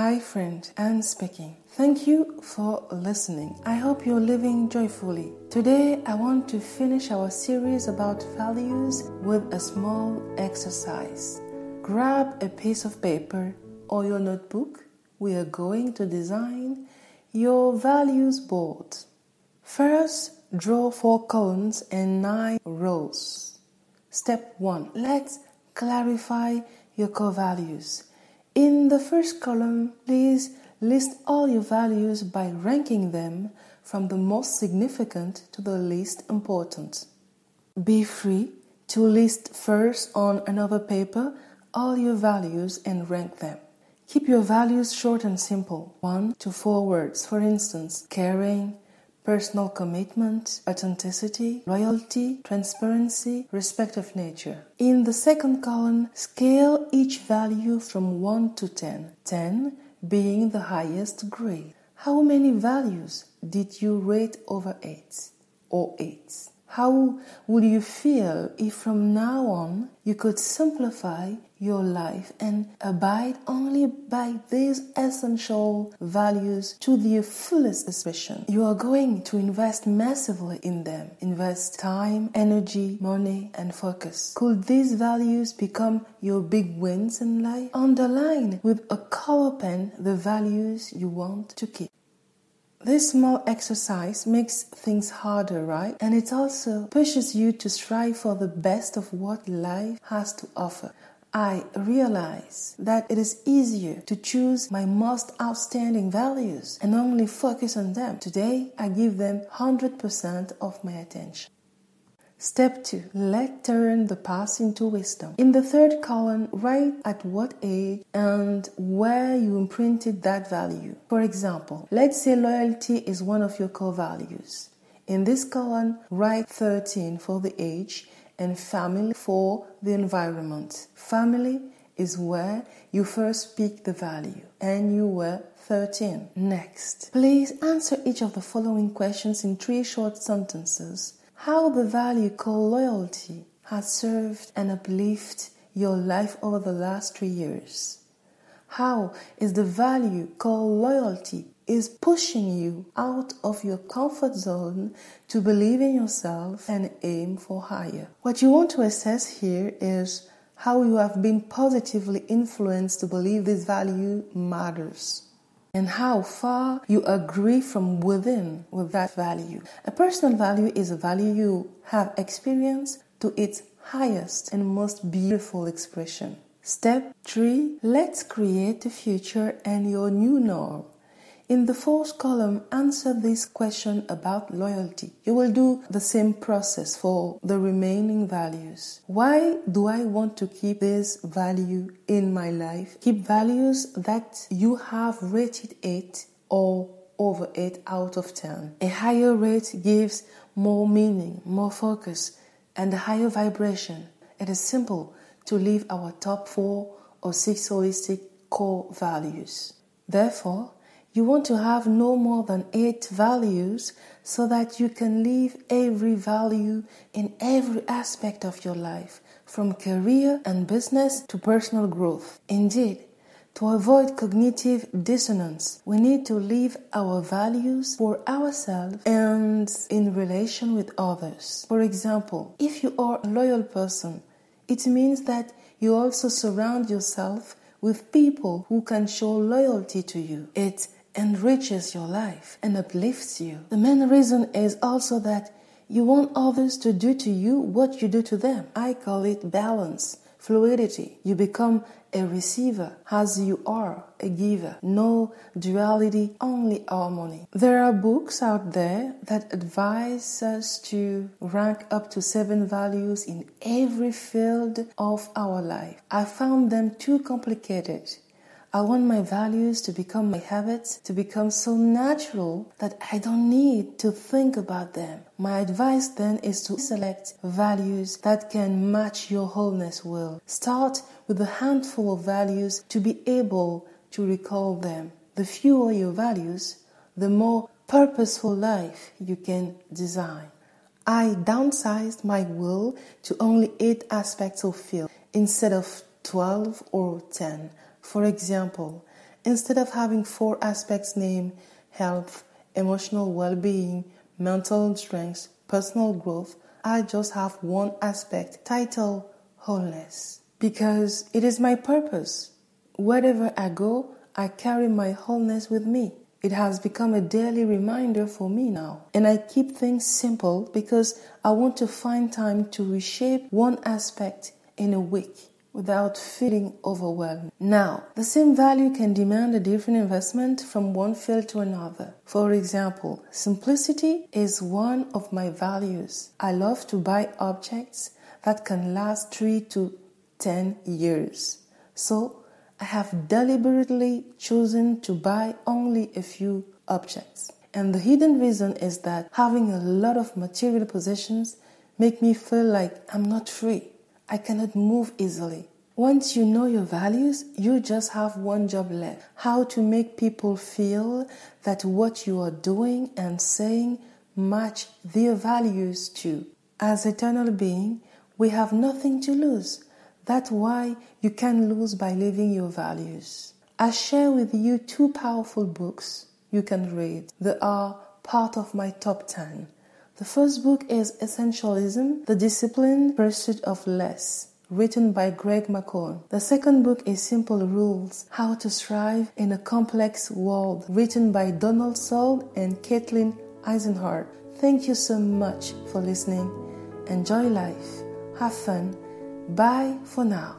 Hi, friend, Anne speaking. Thank you for listening. I hope you're living joyfully. Today, I want to finish our series about values with a small exercise. Grab a piece of paper or your notebook. We are going to design your values board. First, draw four columns and nine rows. Step 1. Let's clarify your core values. In the first column, please list all your values by ranking them from the most significant to the least important. Be free to list first on another paper all your values and rank them. Keep your values short and simple, one to four words. For instance, caring, personal commitment, authenticity, loyalty, transparency, respect of nature. In the second column, scale each value from 1 to 10, 10 being the highest grade. How many values did you rate over 8 or 8? How would you feel if from now on you could simplify your life and abide only by these essential values to their fullest expression? You are going to invest massively in them. Invest time, energy, money, and focus. Could these values become your big wins in life? Underline with a color pen the values you want to keep. This small exercise makes things harder, right? And it also pushes you to strive for the best of what life has to offer. I realize that it is easier to choose my most outstanding values and only focus on them. Today, I give them 100% of my attention. Step 2. Let turn the past into wisdom. In the third column, write at what age and where you imprinted that value. For example, let's say loyalty is one of your core values. In this column, write 13 for the age and family for the environment. Family is where you first pick the value and you were 13. Next, please answer each of the following questions in three short sentences how the value called loyalty has served and uplifted your life over the last three years. How is the value called loyalty is pushing you out of your comfort zone to believe in yourself and aim for higher. What you want to assess here is how you have been positively influenced to believe this value matters and how far you agree from within with that value. A personal value is a value you have experienced to its highest and most beautiful expression. Step 3 Let's create the future and your new norm. In the fourth column, answer this question about loyalty. You will do the same process for the remaining values. Why do I want to keep this value in my life? Keep values that you have rated 8 or over 8 out of 10. A higher rate gives more meaning, more focus, and a higher vibration. It is simple to leave our top 4 or 6 holistic core values. Therefore, you want to have no more than eight values so that you can live every value in every aspect of your life, from career and business to personal growth. Indeed, to avoid cognitive dissonance, we need to live our values for ourselves and in relation with others. For example, if you are a loyal person, it means that you also surround yourself with people who can show loyalty to you. It enriches your life and uplifts you. The main reason is also that you want others to do to you what you do to them. I call it balance, fluidity. You become a receiver as you are a giver. No duality, only harmony. There are books out there that advise us to rank up to seven values in every field of our life. I found them too complicated I want my values to become my habits, to become so natural that I don't need to think about them. My advice then is to select values that can match your wholeness will. Start with a handful of values to be able to recall them. The fewer your values, the more purposeful life you can design. I downsized my will to only eight aspects of feel instead of 12 or 10. For example, Instead of having four aspects named health, emotional well being, mental strength, personal growth, I just have one aspect titled wholeness. Because it is my purpose. Wherever I go, I carry my wholeness with me. It has become a daily reminder for me now. And I keep things simple because I want to find time to reshape one aspect in a week without feeling overwhelmed. Now, the same value can demand a different investment from one field to another. For example, simplicity is one of my values. I love to buy objects that can last 3 to 10 years. So, I have deliberately chosen to buy only a few objects. And the hidden reason is that having a lot of material possessions make me feel like I'm not free. I cannot move easily. Once you know your values, you just have one job left. How to make people feel that what you are doing and saying match their values too. As eternal being, we have nothing to lose. That's why you can lose by living your values. I share with you two powerful books you can read. They are part of my top 10. The first book is Essentialism The Disciplined Pursuit of Less, written by Greg McKeown. The second book is Simple Rules How to Thrive in a Complex World, written by Donald Sull and Caitlin Eisenhardt. Thank you so much for listening. Enjoy life. Have fun Bye for now.